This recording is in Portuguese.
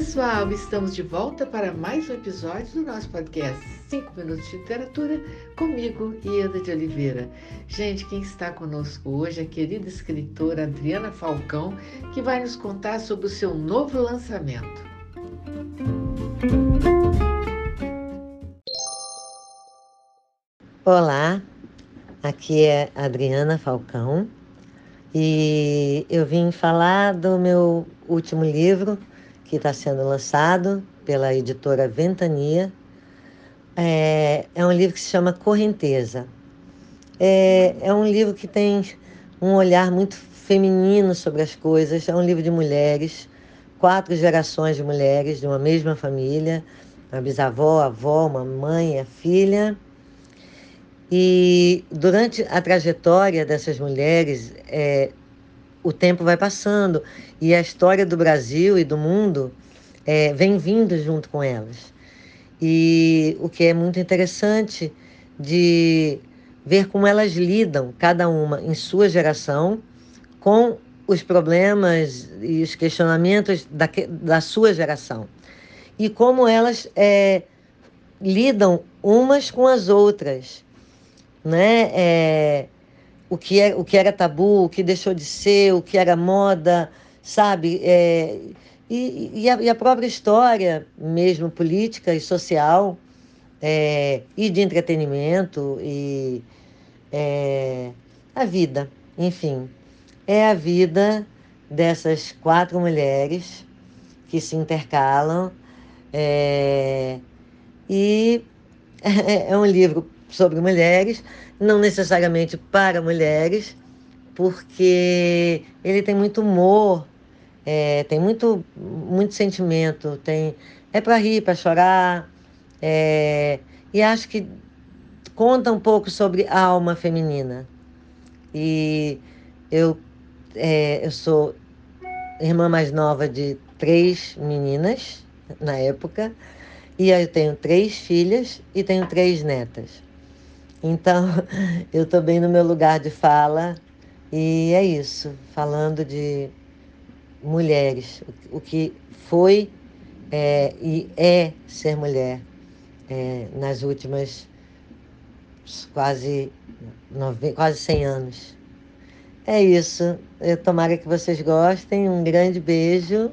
pessoal, estamos de volta para mais um episódio do nosso podcast 5 Minutos de Literatura, comigo, Ieda de Oliveira. Gente, quem está conosco hoje é a querida escritora Adriana Falcão, que vai nos contar sobre o seu novo lançamento. Olá, aqui é Adriana Falcão e eu vim falar do meu último livro que está sendo lançado pela editora Ventania. É, é, um livro que se chama Correnteza. É, é um livro que tem um olhar muito feminino sobre as coisas. É um livro de mulheres, quatro gerações de mulheres de uma mesma família, a bisavó, a avó, uma mãe, a filha. E durante a trajetória dessas mulheres, é, o tempo vai passando e a história do Brasil e do mundo é, vem vindo junto com elas. E o que é muito interessante de ver como elas lidam, cada uma em sua geração, com os problemas e os questionamentos da, da sua geração. E como elas é, lidam umas com as outras. Né? É, o que, é, o que era tabu, o que deixou de ser, o que era moda, sabe? É, e, e, a, e, a, própria história, mesmo política e social, é, e de entretenimento, e é, a vida, enfim. É a vida dessas quatro mulheres que se intercalam. É, e é um livro sobre mulheres, não necessariamente para mulheres, porque ele tem muito humor, é, tem muito, muito sentimento, tem é para rir, para chorar, é, e acho que conta um pouco sobre a alma feminina. E eu, é, eu sou irmã mais nova de três meninas na época, e eu tenho três filhas e tenho três netas. Então, eu estou bem no meu lugar de fala e é isso, falando de mulheres, o que foi é, e é ser mulher é, nas últimas quase, nove, quase 100 anos. É isso. Eu tomara que vocês gostem. Um grande beijo